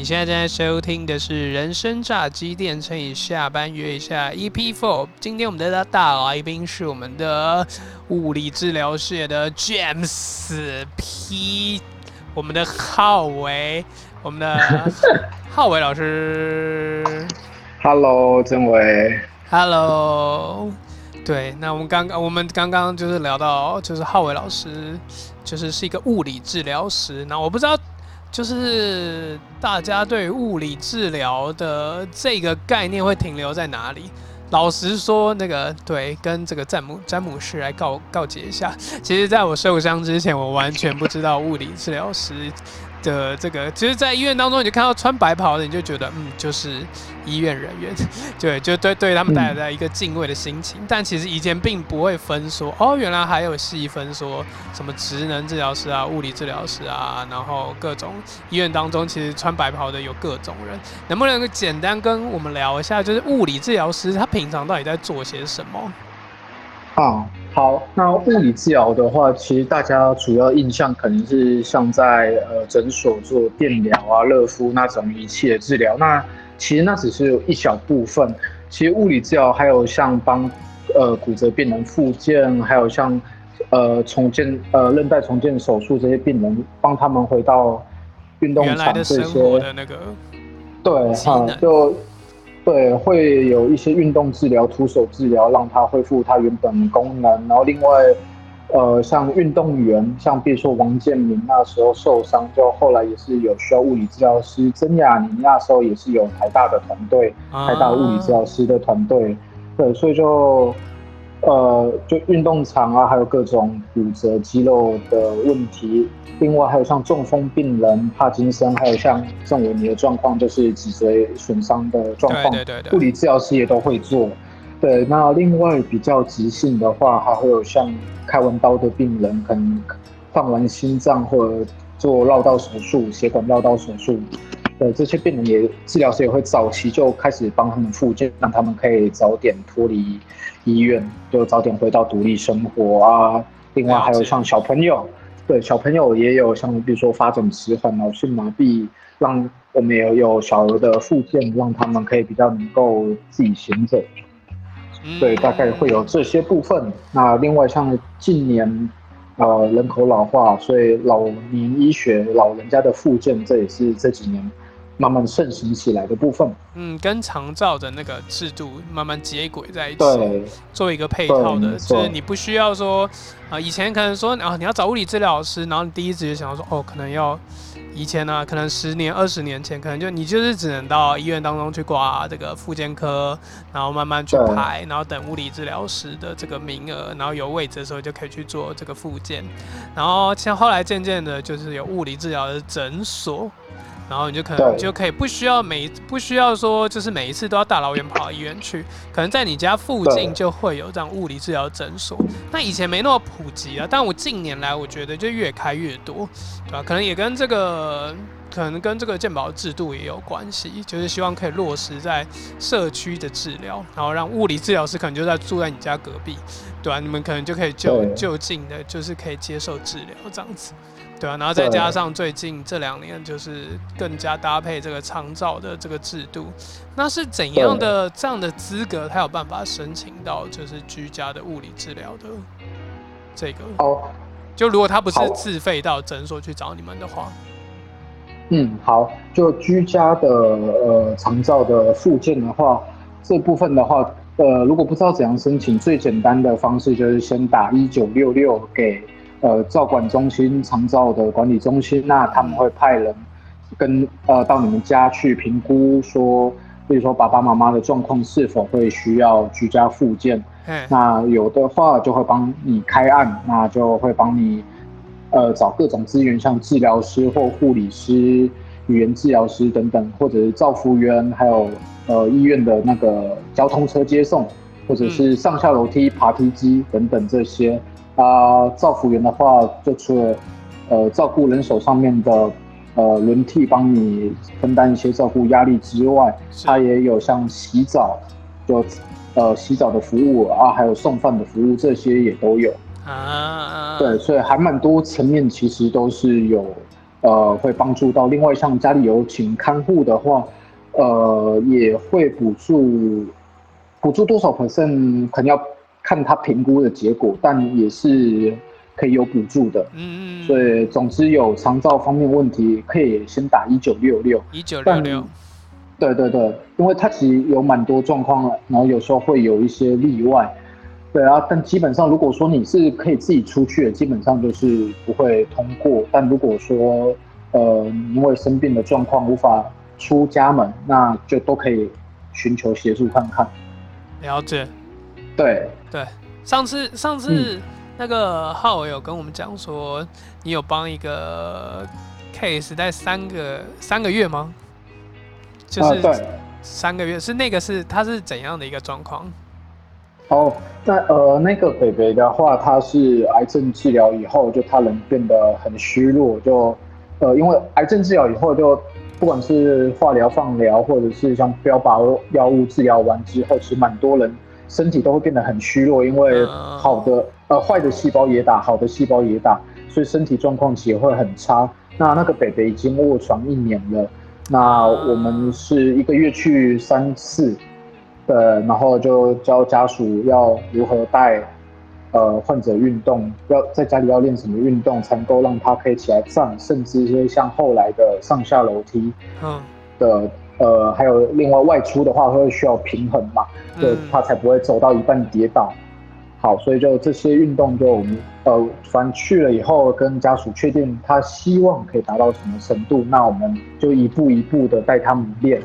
好，你现在正在收听的是人生炸鸡店乘以下班约一下 EP Four。今天我们的大来宾是我们的物理治疗室的 James P，我们的浩伟，我们的浩伟老师。Hello，曾伟。Hello，对，那我们刚刚我们刚刚就是聊到，就是浩伟老师，就是是一个物理治疗师。那我不知道，就是大家对物理治疗的这个概念会停留在哪里？老实说，那个对，跟这个詹姆詹姆士来告告诫一下。其实，在我受伤之前，我完全不知道物理治疗师的这个，其实，在医院当中，你就看到穿白袍的，你就觉得，嗯，就是医院人员，对，就对对他们带来一个敬畏的心情。但其实以前并不会分说，哦，原来还有细分说什么职能治疗师啊、物理治疗师啊，然后各种医院当中，其实穿白袍的有各种人。能不能简单跟我们聊一下，就是物理治疗师他平常到底在做些什么？啊，好，那物理治疗的话，其实大家主要印象可能是像在呃诊所做电疗啊、热敷那种仪器的治疗。那其实那只是一小部分。其实物理治疗还有像帮呃骨折病人复健，还有像呃重建呃韧带重建手术这些病人，帮他们回到运动场这些。的那个对哈机能，就对会有一些运动治疗、徒手治疗，让它恢复它原本功能。然后另外，呃，像运动员，像比如说王建民那时候受伤，就后来也是有需要物理治疗师。曾雅妮那时候也是有台大的团队，台大物理治疗师的团队。对，所以就。呃，就运动场啊，还有各种骨折、肌肉的问题，另外还有像中风病人、帕金森，还有像郑伟你的状况，就是脊髓损伤的状况，对对对对物理治疗师也都会做。对，那另外比较急性的话，还会有像开完刀的病人，可能放完心脏或者做绕道手术、血管绕道手术。对，这些病人也治疗师也会早期就开始帮他们复健，让他们可以早点脱离医院，就早点回到独立生活啊。另外还有像小朋友，对小朋友也有像比如说发展迟缓、脑性麻痹，让我们也有小儿的附件，让他们可以比较能够自己行走。对，大概会有这些部分。那另外像近年，呃，人口老化，所以老年医学、老人家的复健，这也是这几年慢慢盛行起来的部分。嗯，跟长照的那个制度慢慢接轨在一起，对，做一个配套的，就是你不需要说，啊、以前可能说啊，你要找物理治疗师，然后你第一直觉想到说，哦，可能要以前呢、可能十年、二十年前，可能就你就是只能到医院当中去挂这个复健科，然后慢慢去排，然后等物理治疗师的这个名额，然后有位置的时候就可以去做这个复健，然后像后来渐渐的，就是有物理治疗的诊所。然后你就可能对。就可以不需要每不需要说就是每一次都要大老远跑到医院去，可能在你家附近就会有这样物理治疗诊所。那以前没那么普及啊，但我近年来我觉得就越开越多，对吧、可能也跟这个可能跟这个健保制度也有关系，就是希望可以落实在社区的治疗，然后让物理治疗师可能就在住在你家隔壁，对吧、你们可能就可以就就近的，就是可以接受治疗这样子。对啊，然后再加上最近这两年就是更加搭配这个长照的这个制度，那是怎样的这样的资格，他有办法申请到就是居家的物理治疗的这个？哦，就如果他不是自费到诊所去找你们的话，嗯，好，就居家的呃长照的附件的话，这部分的话，呃，如果不知道怎样申请，最简单的方式就是先打一九六六给呃照管中心长照的管理中心，那他们会派人跟呃到你们家去评估说，比如说爸爸妈妈的状况是否会需要居家复健，嘿，那有的话就会帮你开案，那就会帮你呃找各种资源，像治疗师或护理师、语言治疗师等等，或者是照服员，还有呃医院的那个交通车接送，或者是上下楼梯、爬梯机等等这些。啊、照服员的话，就除了呃照顾人手上面的呃轮替，帮你分担一些照顾压力之外，是它也有像洗澡，就呃洗澡的服务啊，还有送饭的服务，这些也都有。啊，对，所以还蛮多层面，其实都是有呃，会帮助到。另外，像家里有请看护的话，呃，也会补助，补助多少 percent，可能要看他评估的结果，但也是可以有补助的。嗯嗯。所以，总之有肠照方面问题，可以先打一九六六。一九六六。对对对，因为他其实有蛮多状况了，然后有时候会有一些例外。对啊，但基本上如果说你是可以自己出去的，基本上就是不会通过。但如果说呃因为生病的状况无法出家门，那就都可以寻求协助看看。了解。对对，上次上次那个浩有跟我们讲说，你有帮一个 case 在三个三个月吗？就是三个月，是那个是他是怎样的一个状况？哦，在呃那个北北的话，他是癌症治疗以后，就他人变得很虚弱，就呃因为癌症治疗以后，就不管是化疗、放疗，或者是像标靶药物治疗完之后，其实蛮多人身体都会变得很虚弱，因为好的呃坏的细胞也打，好的细胞也打，所以身体状况其实会很差。那那个北北已经卧床一年了。那我们是一个月去三次，呃，然后就教家属要如何带，呃，患者运动，要在家里要练什么运动，才能够让他可以起来站，甚至一些像后来的上下楼梯，嗯，的，呃，还有另外外出的话会需要平衡嘛，就，他才不会走到一半跌倒。好，所以就这些运动，就我们呃，反正去了以后，跟家属确定他希望可以达到什么程度，那我们就一步一步的带他们练，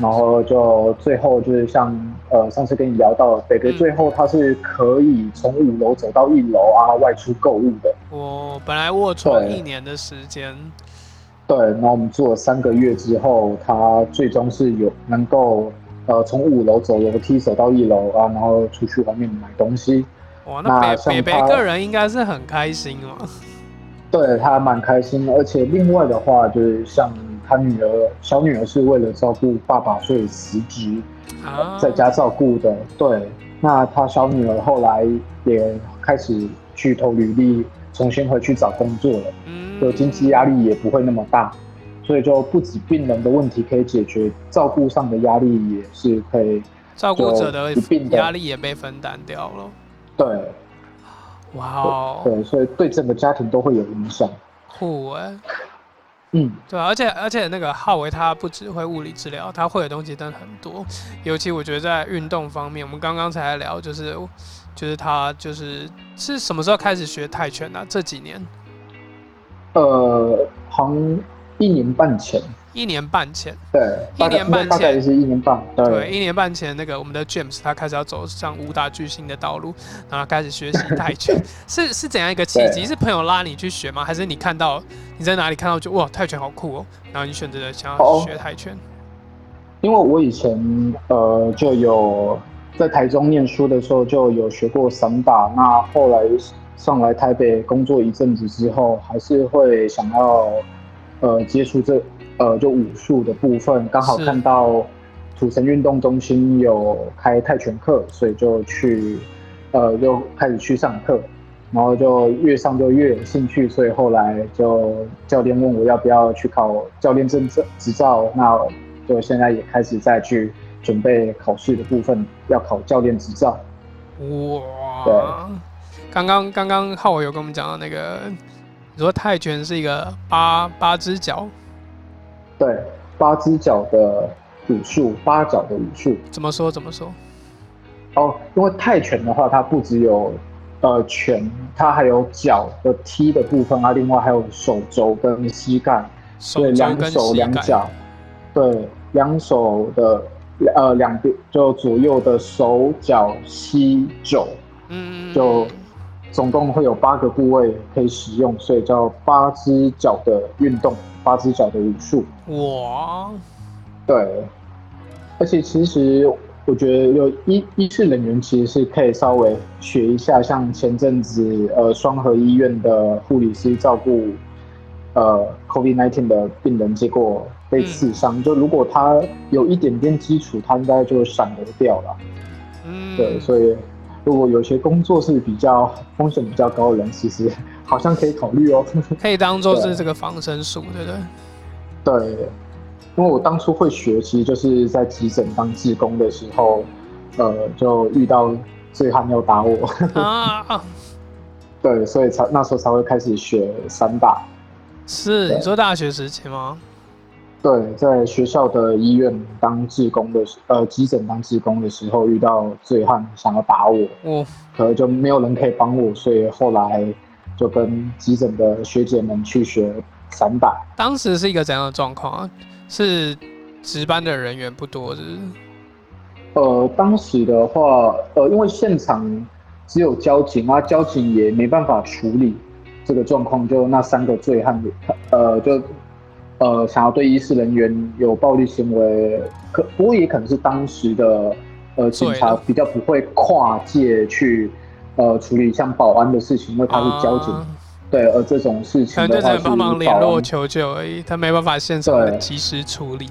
然后就最后就是像呃上次跟你聊到，北北最后他是可以从五楼走到一楼啊，外出购物的。我本来卧床一年的时间，对，然后我们做了三个月之后，他最终是有能够。呃，从五楼走楼梯走到一楼啊，然后出去外面买东西。哇，那北北北个人应该是很开心哦。对他蛮开心的，而且另外的话，就是像他女儿小女儿是为了照顾爸爸，所以辞职在家照顾的。对，那他小女儿后来也开始去投履历，重新回去找工作了，就经济压力也不会那么大。所以就不止病人的问题可以解决，照顾上的压力也是可以，照顾者的压力也被分担掉了。对，哇哦，对，所以对整个家庭都会有影响。酷哎，嗯，对，而且而且那个浩维他不只会物理治疗，他会的东西真的很多。尤其我觉得在运动方面，我们刚刚才聊，就是就是他就是是什么时候开始学泰拳呢？这几年？呃，像。一年半前，一年半前，对，一年半前是一年半，对，一年半前那个我们的 James 他开始要走上武打巨星的道路，然后开始学习泰拳，是是怎样一个契机？是朋友拉你去学吗？还是你看到你在哪里看到就哇泰拳好酷哦，然后你选择了想要学泰拳？因为我以前呃就有在台中念书的时候就有学过散打，那后来上来台北工作一阵子之后，还是会想要。呃，接触这呃就武术的部分，刚好看到土城运动中心有开泰拳课，所以就去呃就开始去上课，然后就越上就越有兴趣，所以后来就教练问我要不要去考教练证证执照，那就现在也开始再去准备考试的部分，要考教练执照。哇！对，刚刚刚刚浩伟有跟我们讲到那个。你说泰拳是一个八八只脚，对，八只脚的武术，八脚的武术。怎么说？怎么说？哦，因为泰拳的话，它不只有呃拳，它还有脚的踢的部分啊，另外还有手肘跟膝盖，对，两手两脚，对，两手的呃两边就左右的手脚膝肘，嗯，就。总共会有八个部位可以使用，所以叫八只脚的运动，八只脚的武术。哇，对，而且其实我觉得有医医事人员其实是可以稍微学一下，像前阵子呃双河医院的护理师照顾呃 COVID-19 的病人，结果被刺伤，就如果他有一点点基础，他应该就闪得掉了。嗯，对，所以。如果有些工作是比较风险比较高的人，其实好像可以考虑哦。可以当做是这个防身术，对不对？对，因为我当初会学，其实就是在急诊当志工的时候，呃，就遇到醉汉要打我啊。对，所以才那时候才会开始学散打。是你说大学时期吗？对，在学校的医院当志工的时，呃，急诊当志工的时候，遇到醉汉想要打我，嗯，可能就没有人可以帮我，所以后来就跟急诊的学姐们去学散打。当时是一个怎样的状况啊？是值班的人员不多，是？呃，当时的话，呃，因为现场只有交警啊，交警也没办法处理这个状况，就那三个醉汉，呃，就。呃，想要对医师人员有暴力行为，可不过也可能是当时的呃警察比较不会跨界去呃处理像保安的事情，因为他是交警，对，而这种事情的话是帮忙联络求救而已，他没办法现场及时处理。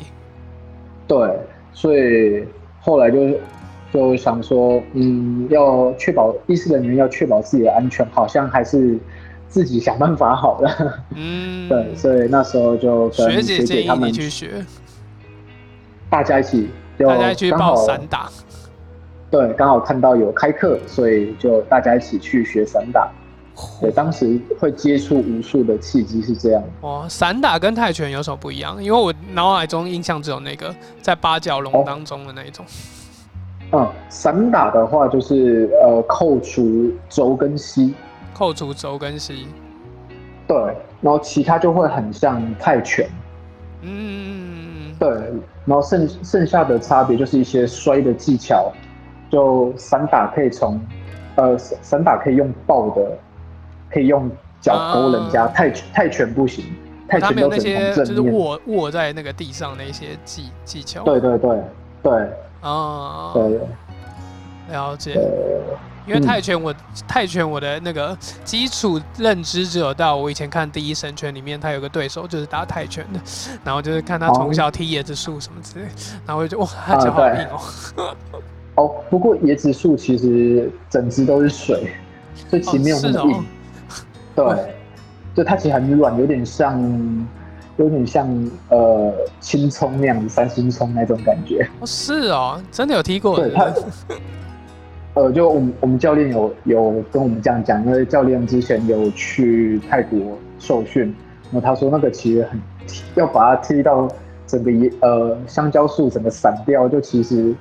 对，所以后来就就想说，嗯，要确保医师人员要确保自己的安全，好像还是。自己想办法好了，嗯，对，所以那时候就跟学姐建议你去学，大家一起，大家去报散打，对，刚好看到有开课，所以就大家一起去学散打。对，当时会接触武术的契机是这样。哦，散打跟泰拳有什么不一样？因为我脑海中印象只有那个在八角笼当中的那一种。嗯，散打的话就是呃扣除肘跟膝。扣除轴跟膝，对，然后其他就会很像泰拳，嗯，对，然后剩剩下的差别就是一些摔的技巧，就散打可以从，呃，散打可以用抱的，可以用脚勾人家，泰泰拳不行，泰拳都是从正就是握握在那个地上的一些技技巧，对对对对，啊，对，了解。因为泰拳，我泰拳我的那个基础认知只有到我以前看《第一神拳》里面，他有个对手就是打泰拳的，然后就是看他从小踢椰子树什么之类，然后我就哇，他脚好硬哦。哦，不过椰子树其实整只都是水，所以其实没有那么硬。对，就它其实很软，有点像，有点像呃青葱那样子，三星葱那种感觉。哦，是哦，真的有踢过。对，他。呃，就我们我们教练有有跟我们这样讲，因为教练之前有去泰国受训，然后他说那个其实很要把它踢到整个椰呃香蕉树整个散掉，就其实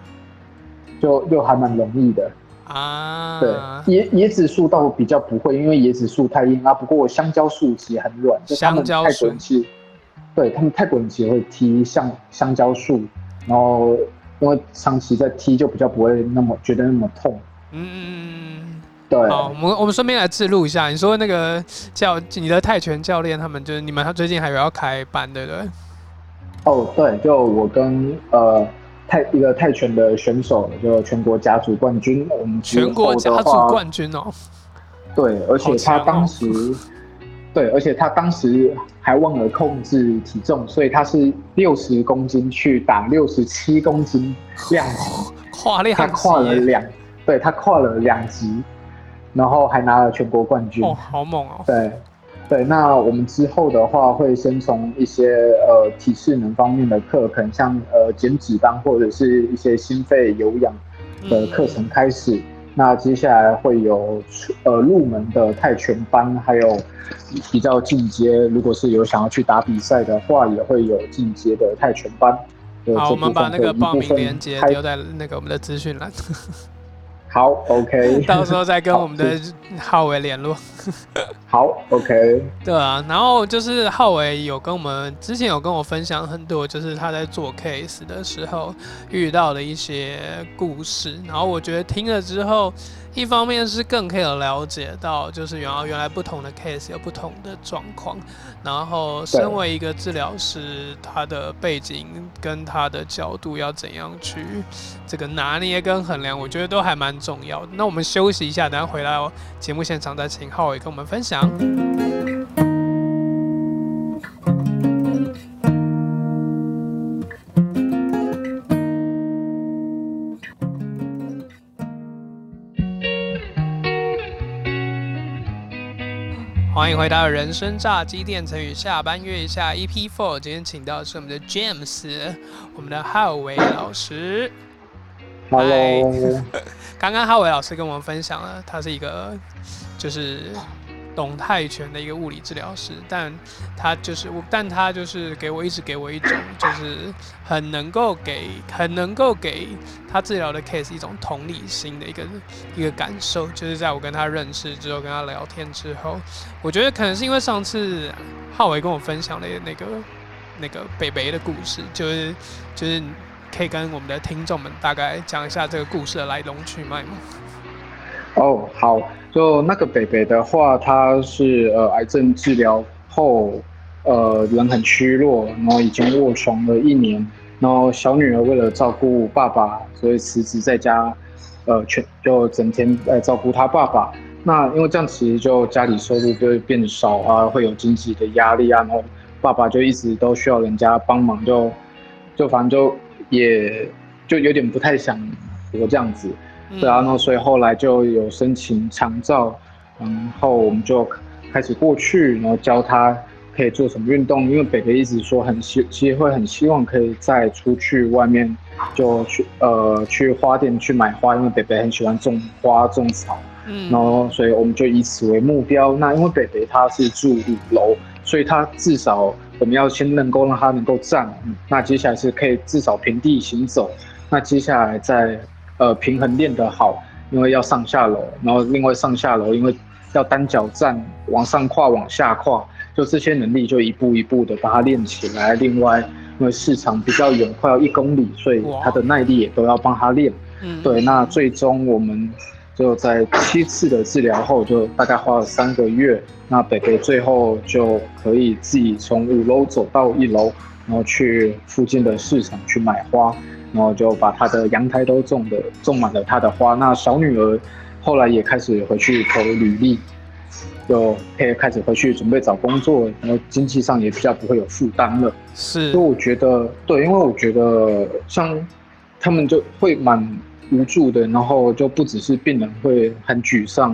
就就还蛮容易的啊。对，椰椰子树倒比较不会，因为椰子树太硬啊。不过香蕉树其实很软，就他们泰国人其实对他们泰国人其实会踢像香蕉树，然后。因为长期在踢，就比较不会那么觉得那么痛。嗯嗯嗯嗯对。好，我们我们顺便来记录一下，你说那个教你的泰拳教练，他们就是你们，他最近还有要开班，对不对？哦，对，就我跟呃泰一个泰拳的选手，就全国甲组冠军，我们全国甲组冠军哦。对，而且他当时。对，而且他当时还忘了控制体重，所以他是六十公斤去打六十七公斤量级，跨量他跨了两，对他跨了两级，然后还拿了全国冠军。哦，好猛哦！对，对，那我们之后的话会先从一些呃体适能方面的课，可能像呃减脂班或者是一些心肺有氧的课程开始。那接下来会有呃入门的泰拳班，还有比较进阶，如果是有想要去打比赛的话，也会有进阶的泰拳班。好，我们把那个报名链接留在那个我们的资讯栏。好，OK，到时候再跟我们的浩伟联络。好，OK。对啊，然后就是浩伟有跟我们之前有跟我分享很多，就是他在做 case 的时候遇到的一些故事，然后我觉得听了之后。一方面是更可以了解到，就是原来原来不同的 case 有不同的状况，然后身为一个治疗师，他的背景跟他的角度要怎样去这个拿捏跟衡量，我觉得都还蛮重要的。那我们休息一下，等下回来节目现场再请浩伟跟我们分享。欢迎回到人生炸鸡店成语下班约一下 EP Four。今天请到的是我们的 James，我们的浩伟老师。Hello，刚刚浩伟老师跟我们分享了，他是一个就是懂泰拳的一个物理治疗师，但他就是我，但他就是给我一直给我一种就是很能够给很能够给他治疗的 case 一种同理心的一个一个感受，就是在我跟他认识之后，跟他聊天之后，我觉得可能是因为上次浩伟跟我分享了那个那个北北的故事，就是就是。可以跟我们的听众们大概讲一下这个故事的来龙去脉吗？哦，好，就那个北北的话，他是呃癌症治疗后，呃人很虚弱，然后已经卧床了一年，然后小女儿为了照顾爸爸，所以辞职在家，呃全就整天呃照顾他爸爸。那因为这样其实就家里收入就会变少啊，会有经济的压力啊，然后爸爸就一直都需要人家帮忙，就就反正就。也就有点不太想活这样子，对啊，然后所以后来就有申请长照，然后我们就开始过去，然后教他可以做什么运动，因为北北一直说很希，其实会很希望可以再出去外面就去呃去花店去买花，因为北北很喜欢种花种草，嗯，然后所以我们就以此为目标。那因为北北他是住五楼，所以他至少。我们要先能够让他能够站，那接下来是可以至少平地行走，那接下来再呃平衡练得好，因为要上下楼，然后另外上下楼，因为要单脚站，往上跨往下跨，就这些能力就一步一步的把它练起来。另外，因为市场比较远，快要一公里，所以他的耐力也都要帮他练。嗯，对，那最终我们。就在七次的治疗后，就大概花了三个月，那北北最后就可以自己从五楼走到一楼，然后去附近的市场去买花，然后就把他的阳台都种的种满了他的花。那小女儿后来也开始回去投履历，就可以开始回去准备找工作，然后经济上也比较不会有负担了。是，所以我觉得对，因为我觉得像他们就会蛮。无助的，然后就不只是病人会很沮丧，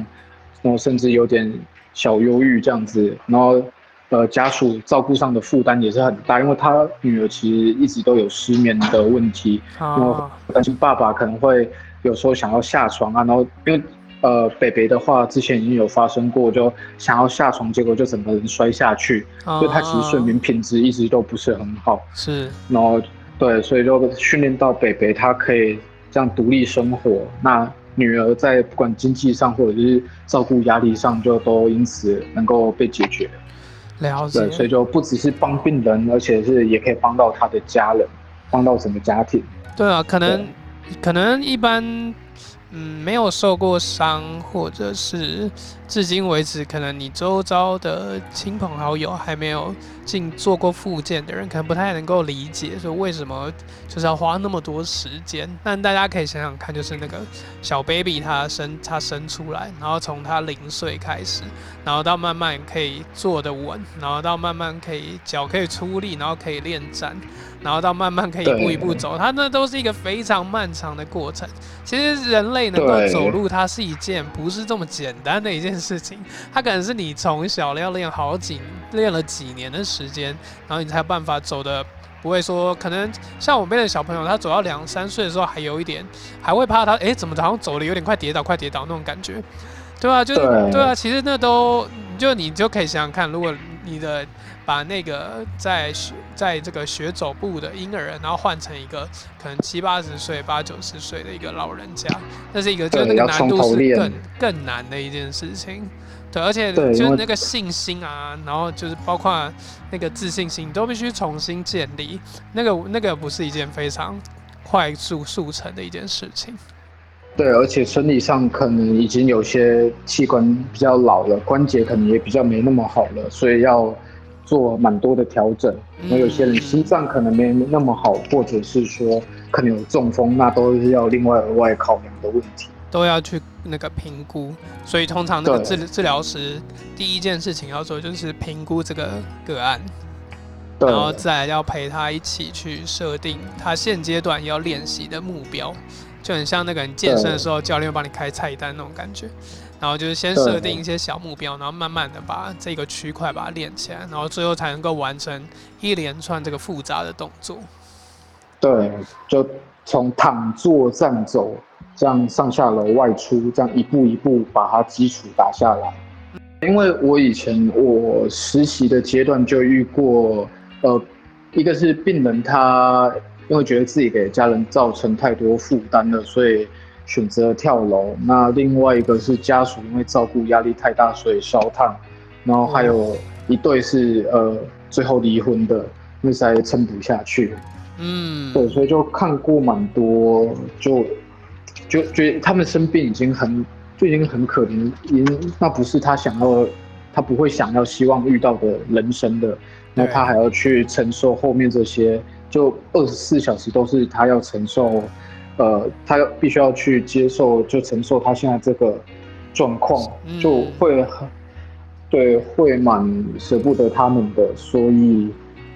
然后甚至有点小忧郁这样子，然后呃家属照顾上的负担也是很大，因为他女儿其实一直都有失眠的问题，然后担心爸爸可能会有时候想要下床啊，然后因为呃北北的话之前已经有发生过，就想要下床，结果就整个人摔下去，所以他其实睡眠品质一直都不是很好，是，然后对，所以就训练到北北他可以。这样独立生活，那女儿在不管经济上或者是照顾压力上，就都因此能够被解决。了解。对，所以就不只是帮病人，而且是也可以帮到他的家人，帮到整个家庭。对啊，可能可能一般。嗯，没有受过伤，或者是至今为止，可能你周遭的亲朋好友还没有进做过复健的人，可能不太能够理解，说为什么就是要花那么多时间。但大家可以想想看，就是那个小 baby 他生他生出来，然后从他零岁开始，然后到慢慢可以坐得稳，然后到慢慢可以脚可以出力，然后可以练站。然后到慢慢可以一步一步走，它那都是一个非常漫长的过程。其实人类能够走路，它是一件不是这么简单的一件事情。它可能是你从小要练好几练了几年的时间，然后你才有办法走的，不会说可能像我边的小朋友，他走到两三岁的时候还有一点，还会怕他哎怎么好像走的有点快跌倒，快跌倒那种感觉，对啊，就是对啊，其实那都就你就可以想想看，如果你的。把那个在学在这个学走步的婴儿，然后换成一个可能七八十岁、八九十岁的一个老人家，那是一个就那个难度是更更难的一件事情。对，而且就是那个信心啊，然后就是包括那个自信心，都必须重新建立。那个那个不是一件非常快速速成的一件事情。对，而且生理上可能已经有些器官比较老了，关节可能也比较没那么好了，所以要。做蛮多的调整，那有些人心脏可能没那么好，或者是说可能有中风，那都是要另外额外考量的问题，都要去那个评估。所以通常那个治治疗师第一件事情要做就是评估这个个案，然后再要陪他一起去设定他现阶段要练习的目标。就很像那个人健身的时候，教练会帮你开菜单那种感觉。然后就是先设定一些小目标，然后慢慢的把这个区块把它练起来，然后最后才能够完成一连串这个复杂的动作。对，就从躺坐站走，这样上下楼外出，这样一步一步把它基础打下来。因为我以前我实习的阶段就遇过，呃，一个是病人他因为觉得自己给家人造成太多负担了，所以。选择跳楼，那另外一个是家属因为照顾压力太大，所以烧炭，然后还有一对是呃最后离婚的，因为实在撑不下去。嗯，对，所以就看过蛮多，就就觉得他们生病已经很就已经很可怜，因那不是他想要，他不会想要希望遇到的人生的，那他还要去承受后面这些，就二十四小时都是他要承受。呃，他要必须要去接受，就承受他现在这个状况，就会很对，会蛮舍不得他们的，所以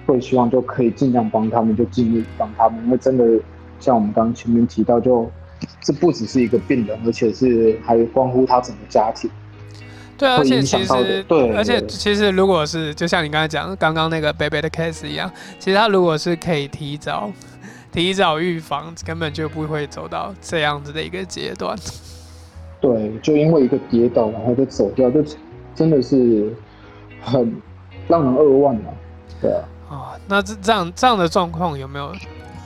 会希望就可以尽量帮他们，就尽力帮他们。因为真的像我们刚刚前面提到，就这不只是一个病人，而且是还关乎他整个家庭。对，而且其实对，而且其实如果是就像你刚才讲刚刚那个贝贝的 case 一样，其实他如果是可以提早。提早预防，根本就不会走到这样子的一个阶段。对，就因为一个跌倒，然后就走掉，就真的是很让人扼腕啊。对啊。啊，那这这样这样的状况有没有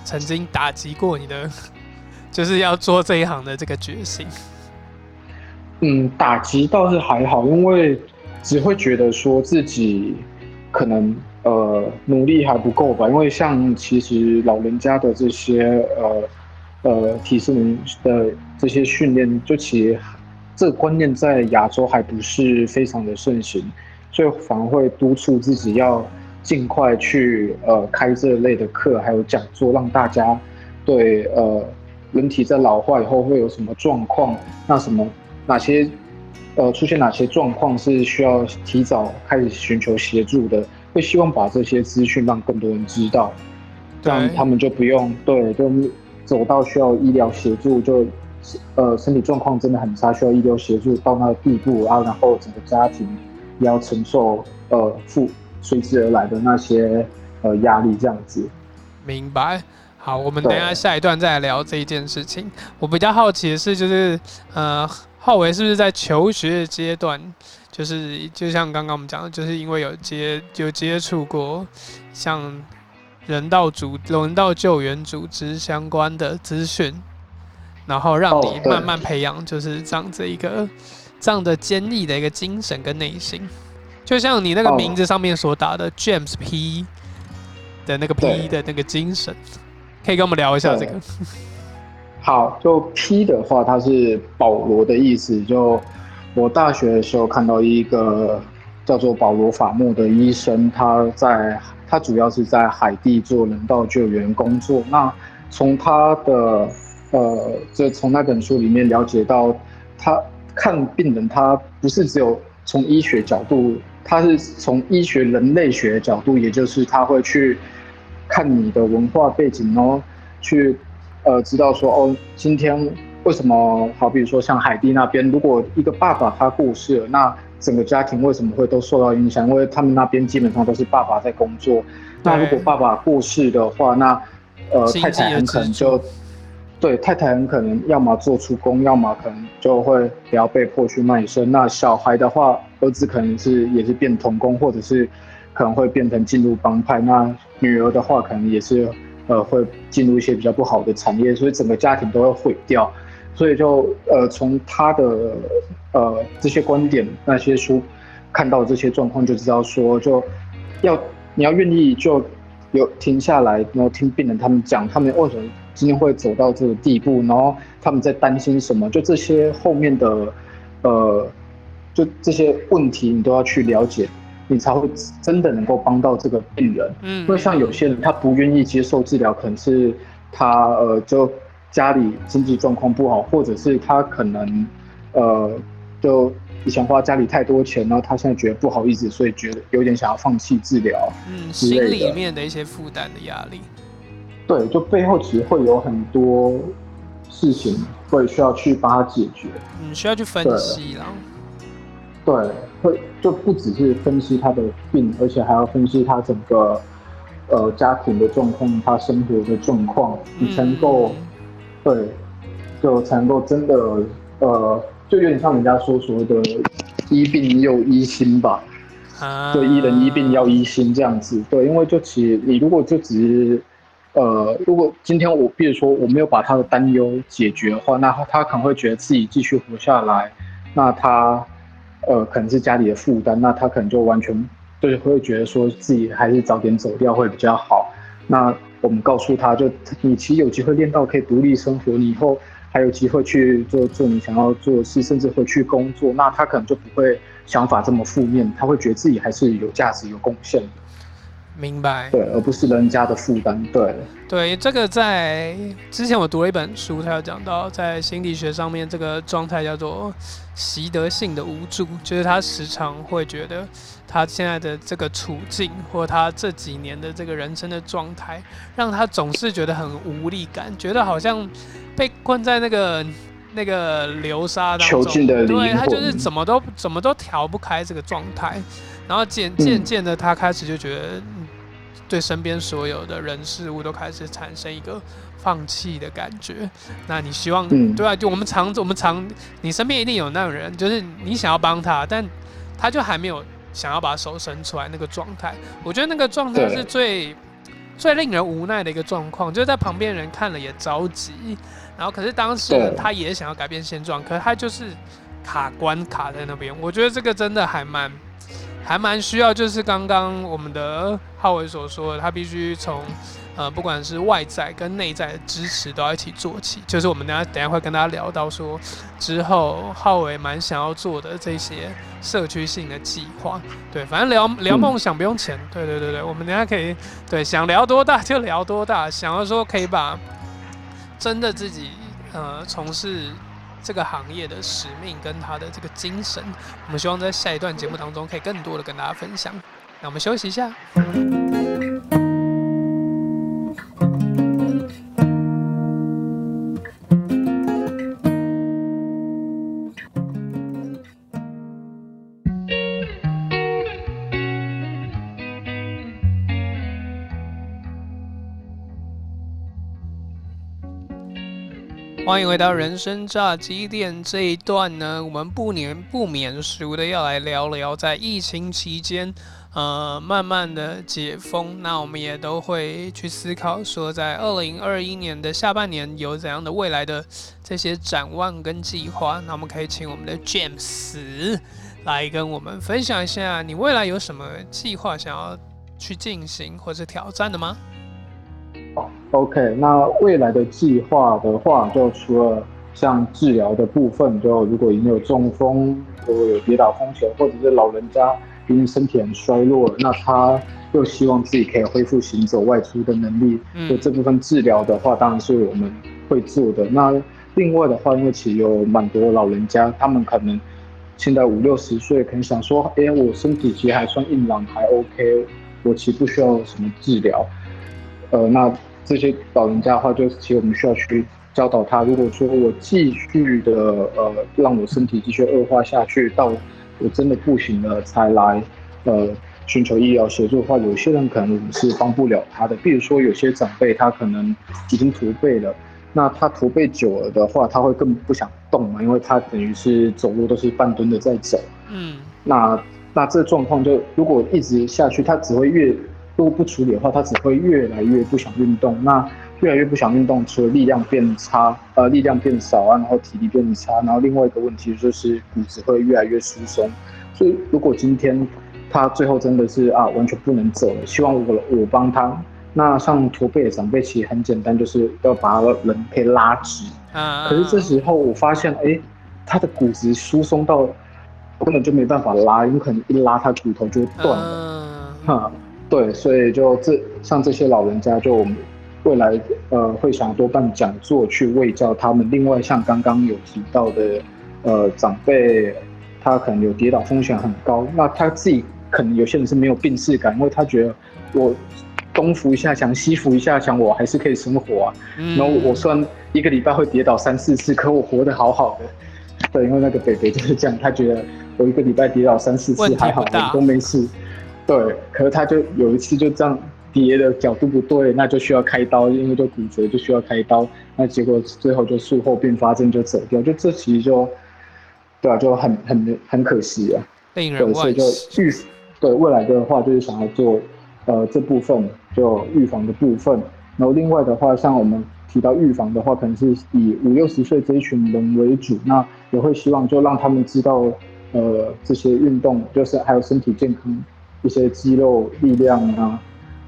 曾经打击过你的，就是要做这一行的这个决心？嗯，打击倒是还好，因为只会觉得说自己可能。呃，努力还不够吧？因为像其实老人家的这些呃呃体适能的这些训练，就其实这个观念在亚洲还不是非常的盛行，所以反而会督促自己要尽快去呃开这类的课，还有讲座，让大家对呃人体在老化以后会有什么状况，那什么哪些呃出现哪些状况是需要提早开始寻求协助的。会希望把这些资讯让更多人知道，这样他们就不用对，就走到需要医疗协助，就呃身体状况真的很差，需要医疗协助到那个地步啊，然后整个家庭也要承受呃负随之而来的那些呃压力，这样子。明白。好，我们等下下一段再来聊这一件事情。我比较好奇的是，就是呃，浩伟是不是在求学阶段？就是就像刚刚我们讲的，就是因为有接有接触过像人道组、人道救援组织相关的资讯，然后让你慢慢培养，就是这样子一个这样的坚毅的一个精神跟内心。就像你那个名字上面所打的 James P 的那个 P 的那个精神，可以跟我们聊一下这个。好，就 P 的话，它是保罗的意思，就。我大学的时候看到一个叫做保罗·法莫的医生，他在他主要是在海地做人道救援工作。那从他的呃，就从那本书里面了解到，他看病人，他不是只有从医学角度，他是从医学人类学的角度，也就是他会去看你的文化背景哦，去呃知道说哦，今天。为什么？好比说像海地那边，如果一个爸爸他过世了，那整个家庭为什么会都受到影响？因为他们那边基本上都是爸爸在工作。那如果爸爸过世的话，那呃太太很可能就对太太很可能要么做出工，要么可能就会比较被迫去卖身。那小孩的话，儿子可能是也是变童工，或者是可能会变成进入帮派。那女儿的话，可能也是呃会进入一些比较不好的产业，所以整个家庭都会毁掉。所以就呃从他的呃这些观点那些书看到这些状况就知道说就要你要愿意就有停下来然后听病人他们讲他们为什么今天会走到这个地步然后他们在担心什么就这些后面的呃就这些问题你都要去了解你才会真的能够帮到这个病人嗯因为像有些人他不愿意接受治疗可能是他呃就。家里经济状况不好，或者是他可能，呃，就以前花家里太多钱，然后他现在觉得不好意思，所以觉得有点想要放弃治疗，嗯，心里面的一些负担的压力。对，就背后其实会有很多事情会需要去帮他解决。嗯，需要去分析啦。对，会就不只是分析他的病，而且还要分析他整个呃家庭的状况，他生活的状况，你才能够对，就才能够真的呃，就有点像人家说所谓的“医病又医心”吧。啊，对，医人医病要医心这样子。对，因为就其实你如果就只是呃，如果今天我比如说我没有把他的担忧解决的话，那他可能会觉得自己继续活下来，那他。呃，可能是家里的负担，那他可能就完全就是会觉得说自己还是早点走掉会比较好。那我们告诉他就，你其实有机会练到可以独立生活，你以后还有机会去做做你想要做的事，甚至会去工作，那他可能就不会想法这么负面，他会觉得自己还是有价值、有贡献的。明白。对，而不是人家的负担。对。对，这个在之前我读了一本书，它有讲到在心理学上面这个状态叫做习得性的无助，就是他时常会觉得他现在的这个处境，或他这几年的这个人生的状态，让他总是觉得很无力感，觉得好像被困在那个 那个流沙当中，对他就是怎么都怎么都调不开这个状态，然后渐渐渐的他开始就觉得。对身边所有的人事物都开始产生一个放弃的感觉。那你希望，对啊，就我们常我们常，你身边一定有那种人，就是你想要帮他，但他就还没有想要把手伸出来那个状态。我觉得那个状态是最最令人无奈的一个状况，就是在旁边人看了也着急，然后可是当事人他也想要改变现状，可是他就是卡关卡在那边。我觉得这个真的还蛮。还蛮需要，就是刚刚我们的浩伟所说的，他必须从呃，不管是外在跟内在的支持都要一起做起。就是我们等下等下会跟大家聊到说，之后浩伟蛮想要做的这些社区性的计划。对，反正聊聊梦想不用钱。对对对对，我们等下可以对想聊多大就聊多大，想要说可以把真的自己呃从事。这个行业的使命跟他的这个精神，我们希望在下一段节目当中可以更多的跟大家分享。那我们休息一下。欢迎回到人生炸鸡店这一段呢，我们不免不免俗的要来聊聊在疫情期间，呃，慢慢的解封，那我们也都会去思考说，在二零二一年的下半年有怎样的未来的这些展望跟计划。那我们可以请我们的 James 来跟我们分享一下，你未来有什么计划想要去进行或者挑战的吗？OK，那未来的计划的话，就除了像治疗的部分，就如果已经有中风，如果有跌倒风险，或者是老人家因为身体很衰弱，那他又希望自己可以恢复行走、外出的能力，就这部分治疗的话，当然是我们会做的。那另外的话，因为其实有蛮多老人家，他们可能现在五六十岁，可能想说，哎，我身体其实还算硬朗，还 OK，我其实不需要什么治疗。呃，那。这些老人家的话，就其实我们需要去教导他。如果说我继续的呃，让我身体继续恶化下去，到我真的不行了才来呃寻求医疗协助的话，有些人可能是帮不了他的。比如说有些长辈他可能已经驼背了，那他驼背久了的话，他会更不想动嘛，因为他等于是走路都是半蹲的在走。嗯，那那这状况就如果一直下去，他只会越。如果不处理的话，他只会越来越不想运动。那越来越不想运动，除了力量变差，呃，力量变少啊，然后体力变差，然后另外一个问题就是骨质会越来越疏松。所以，如果今天他最后真的是啊完全不能走了，希望我我帮他。那像驼背的长辈其实很简单，就是要把人可以拉直。啊。可是这时候我发现，哎，他的骨质疏松到根本就没办法拉，因为可能一拉他骨头就断了。哈。对，所以就这像这些老人家，就我们未来呃会想多办讲座去慰教他们。另外，像刚刚有提到的，呃，长辈他可能有跌倒风险很高，那他自己可能有些人是没有病耻感，因为他觉得我东扶一下墙，西扶一下墙，我还是可以生活啊。嗯然后我虽然一个礼拜会跌倒三四次，可我活得好好的。对，因为那个北北就是这样，他觉得我一个礼拜跌倒三四次还好，我都没事。对，可是他就有一次就这样跌的角度不对，那就需要开刀，因为就骨折就需要开刀。那结果最后就术后并发症就走掉，就这其实就，对啊，就很很很可惜啊。对，令人所以就惋惜。预对未来的话，就是想要做呃这部分就预防的部分。然后另外的话，像我们提到预防的话，可能是以五六十岁这一群人为主，那也会希望就让他们知道呃这些运动，就是还有身体健康一些肌肉力量啊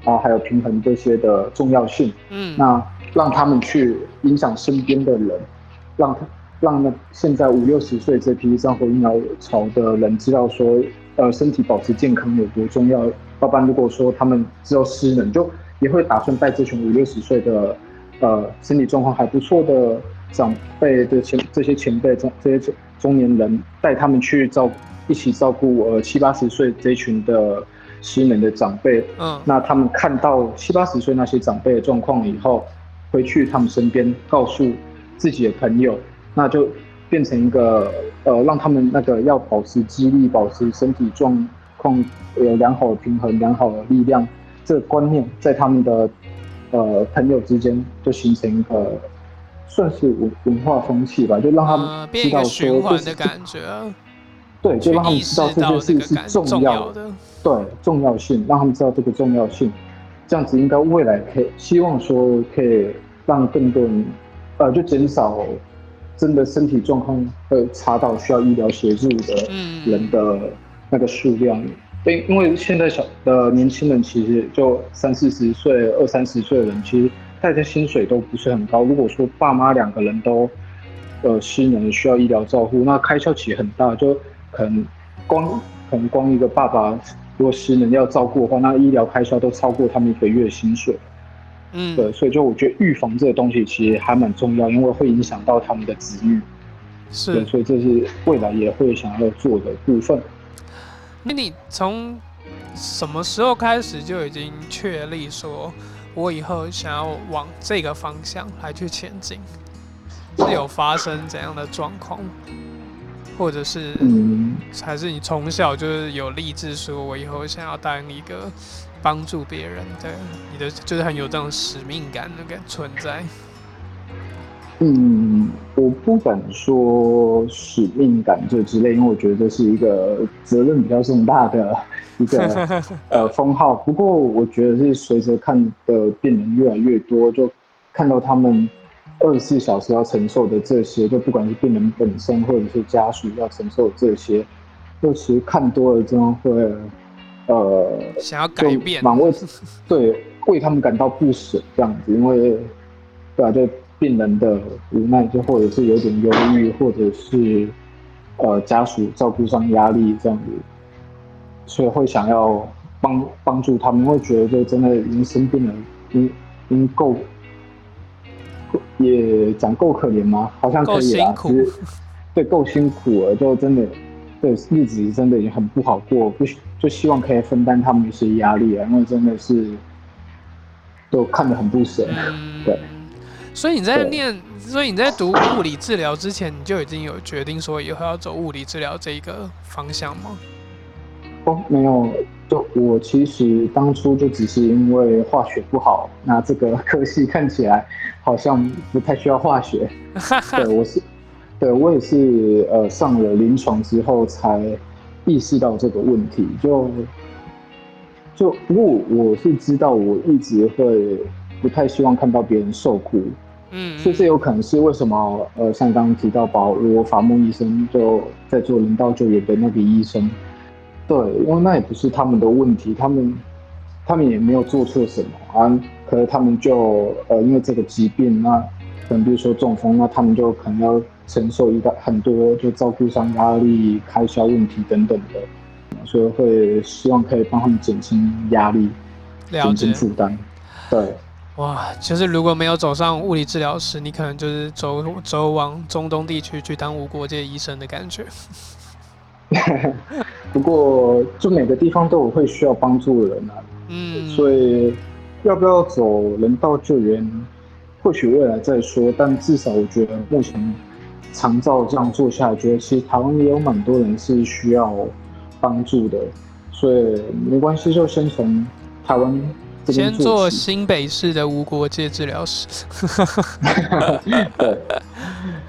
啊还有平衡这些的重要性。嗯，那让他们去影响身边的人，让他让那现在五六十岁这批上火婴儿潮的人知道说，呃，身体保持健康有多重要。要不然如果说他们只有失能，就也会打算带这群五六十岁的，呃，身体状况还不错的长辈的前这些前辈中这些中中年人，带他们去照一起照顾呃七八十岁这一群的失能的长辈，嗯。那他们看到七八十岁那些长辈的状况以后，回去他们身边告诉自己的朋友，那就变成一个呃，让他们那个要保持肌力、保持身体状况有良好的平衡、良好的力量，这个观念在他们的呃朋友之间就形成一个算是文文化风气吧，就让他呃，们变一个知道说循环的这感觉。啊，对，就让他们知道这件事是重重要的。对重要性，让他们知道这个重要性，这样子应该未来可以希望说可以让更多人，呃，就减少真的身体状况会差到需要医疗协助的嗯人的那个数量。因因为现在小的年轻人其实就三四十岁、二三十岁的人，其实大家薪水都不是很高。如果说爸妈两个人都呃失能需要医疗照护，那开销其实很大，就可能光可能光一个爸爸如果失能要照顾的话，那医疗开销都超过他们一个月的薪水。嗯，对，所以就我觉得预防这个东西其实还蛮重要，因为会影响到他们的子女。对，是。所以这是未来也会想要做的部分。那你从什么时候开始就已经确立说，我以后想要往这个方向来去前进？是有发生怎样的状况，或者是嗯，还是你从小就是有立志说，我以后想要当一个帮助别人的，你的就是很有这种使命感的感存在。嗯，我不敢说使命感这之类，因为我觉得这是一个责任比较重大的一个 呃封号。不过我觉得是随着看的病人越来越多，就看到他们二十四小时要承受的这些，就不管是病人本身或者是家属要承受的这些，就其实看多了，真的会呃想要改变，蛮为对为他们感到不舍这样子，因为对啊，就病人的无奈，就或者是有点忧郁，或者是呃家属照顾上压力这样子，所以会想要帮帮助他们，会觉得就真的已经生病了，已经已经够。也讲够可怜吗？好像可以啦，够辛苦对，够辛苦了，就真的对日子真的已经很不好过，不就希望可以分担他们一些压力啊，因为真的是都看得很不舍。嗯，对。所以你在念，所以你在读物理治疗之前，你就已经有决定说以后要走物理治疗这一个方向吗？哦，没有，就我其实当初就只是因为化学不好，那这个 科系看起来好像不太需要化学。对，我是，对我也是呃上了临床之后才意识到这个问题。就就不过我是知道，我一直会不太希望看到别人受苦，嗯，所以这有可能是为什么呃像刚刚提到保罗法木医生就在做人道救援的那个医生。对，因为那也不是他们的问题，他们他们也没有做错什么啊，可是他们就呃因为这个疾病，那可能比如说中风，那他们就可能要承受一个很多就照顾上压力、开销问题等等的，所以会希望可以帮他们减轻压力、了减轻解。负担。对，哇，就是如果没有走上物理治疗师，你可能就是走走往中东地区去当无国界医生的感觉。不过就每个地方都有会需要帮助的人啊，嗯，所以要不要走人道救援，或许未来再说。但至少我觉得目前长照这样做下来，觉得其实台湾也有蛮多人是需要帮助的，所以没关系，就先从台湾先做新北市的无国界治疗师。对。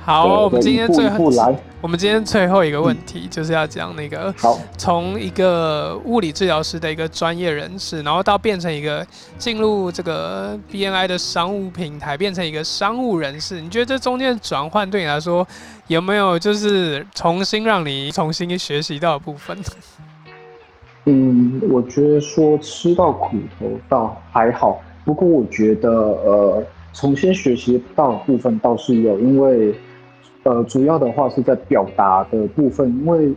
好，我们今天最后，我们今天最后一个问题就是要讲那个，从一个物理治疗师的一个专业人士，然后到变成一个进入这个 BNI 的商务平台，变成一个商务人士，你觉得这中间转换对你来说有没有就是重新让你重新学习到的部分？嗯，我觉得说吃到苦头倒还好，不过我觉得呃，重新学习到部分倒是有，因为。呃，主要的话是在表达的部分，因为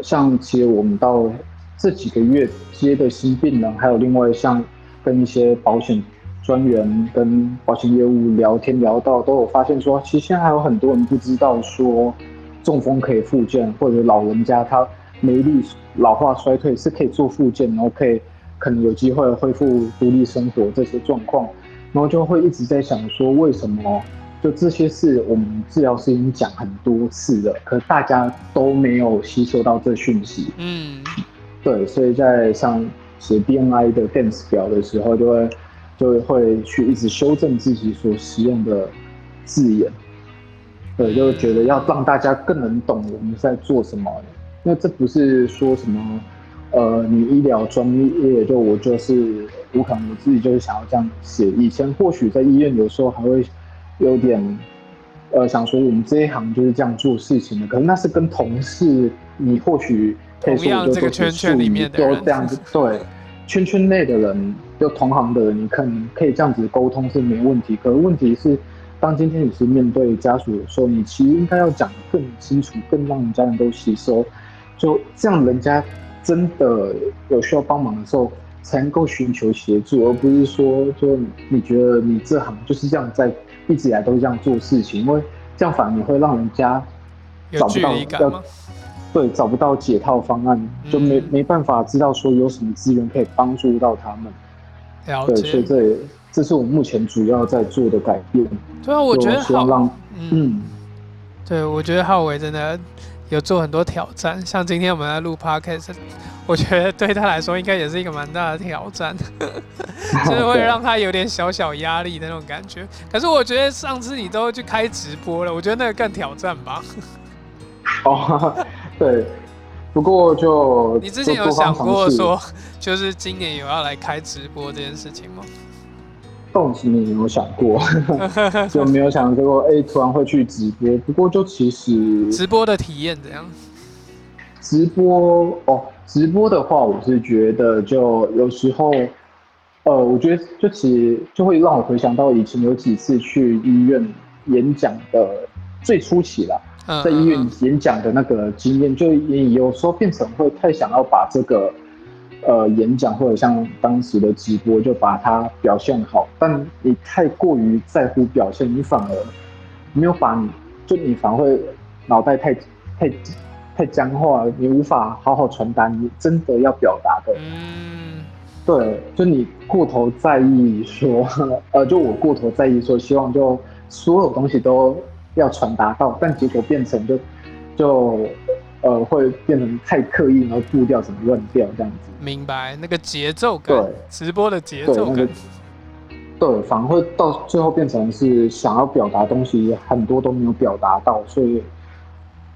像其实我们到这几个月接的新病人，还有另外像跟一些保险专员、跟保险业务聊天聊到，都有发现说，其实现在还有很多人不知道说中风可以复健，或者老人家他没力、老化衰退是可以做复健，然后可以可能有机会恢复独立生活这些状况，然后就会一直在想说为什么。就这些事，我们治疗师已经讲很多次了，可大家都没有吸收到这讯息。嗯，对，所以在上写 BNI 的 dance 表的时候，就会就会去一直修正自己所使用的字眼。对，就觉得要让大家更能懂我们在做什么。因为这不是说什么，呃，你医疗专业就我就是我可能我自己就是想要这样写。以前或许在医院有时候还会。有点，呃，想说我们这一行就是这样做事情的，可能那是跟同事，你或许可以说这个圈圈里面都这样子，对，圈圈内的人，就同行的人，你可能可以这样子沟通是没问题。可是问题是，当今天你是面对家属的时候，你其实应该要讲更清楚，更让人家人都吸收，就这样，人家真的有需要帮忙的时候，才能够寻求协助，而不是说，就你觉得你这行就是这样在。一直以来都是这样做事情，因为这样反而会让人家找不到要对找不到解套方案，就没没办法知道说有什么资源可以帮助到他们。对，所以这这是我目前主要在做的改变。对啊，我觉得好。嗯，对，我觉得浩伟真的有做很多挑战，像今天我们在录 podcast。我觉得对他来说应该也是一个蛮大的挑战，就是会让他有点小小压力的那种感觉。可是我觉得上次你都去开直播了，我觉得那个更挑战吧。哦，对，不过就你之前有想过说，就是今年有要来开直播这件事情吗？动是没有想过，就没有想过哎，突然会去直播。不过就其实直播的体验怎样？直播哦。直播的话，我是觉得就有时候，呃，我觉得就其实就会让我回想到以前有几次去医院演讲的最初期了，在医院演讲的那个经验，就也有时候变成会太想要把这个呃演讲或者像当时的直播就把它表现好，但你太过于在乎表现，你反而没有把你就你反而会脑袋太太。太僵化，你无法好好传达你真的要表达的。嗯，对，就你过头在意说，呃，就我过头在意说，希望就所有东西都要传达到，但结果变成就就呃会变成太刻意，然后步调怎么乱掉这样子。明白那个节奏感，对，直播的节奏感，对，反而会到最后变成是想要表达东西很多都没有表达到，所以。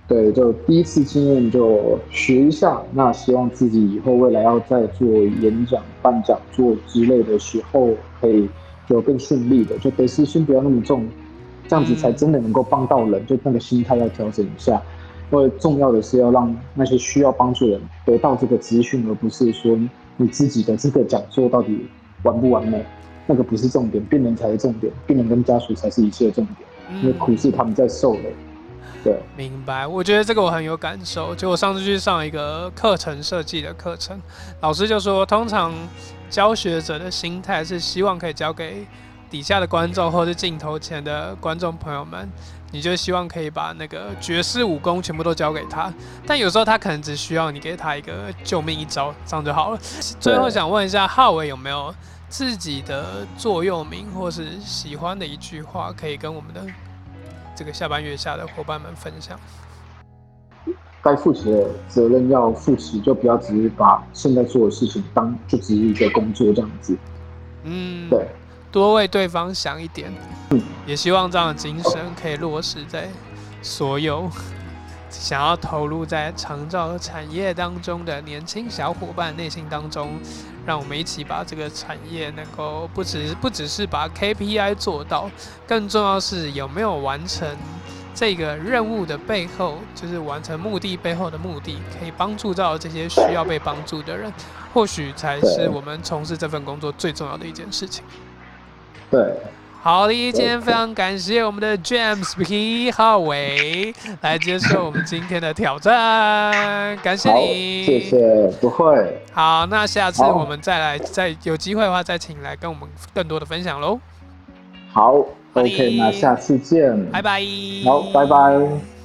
对，就第一次经验就学一下，那希望自己以后未来要再做演讲、办讲座之类的时候，可以就更顺利的，就得失心不要那么重，这样子才真的能够帮到人。就那个心态要调整一下，因为重要的是要让那些需要帮助的人得到这个资讯，而不是说你自己的这个讲座到底完不完美，那个不是重点，病人才是重点，病人跟家属才是一切的重点，因为苦是他们在受的。对，明白。我觉得这个我很有感受。就我上次去上一个课程设计的课程，老师就说，通常教学者的心态是希望可以教给底下的观众或是镜头前的观众朋友们，你就希望可以把那个绝世武功全部都交给他。但有时候他可能只需要你给他一个救命一招，这样就好了。最后想问一下，浩伟有没有自己的座右铭或是喜欢的一句话，可以跟我们的这个下半月下的伙伴们分享？该负起的责任要负起，就不要只是把现在做的事情当就只是一个工作这样子。嗯，对，多为对方想一点，也希望这样的精神可以落实在所有 想要投入在长照产业当中的年轻小伙伴内心当中。让我们一起把这个产业能够不只不只是把 KPI 做到，更重要是有没有完成这个任务的背后，就是完成目的背后的目的，可以帮助到这些需要被帮助的人，或许才是我们从事这份工作最重要的一件事情。对。好的，今天非常感谢我们的 James P 浩伟来接受我们今天的挑战，感谢你，谢谢，不会。好，那下次我们再来，再有机会的话再请来跟我们更多的分享喽。好，OK，那下次见，拜拜。好，拜拜。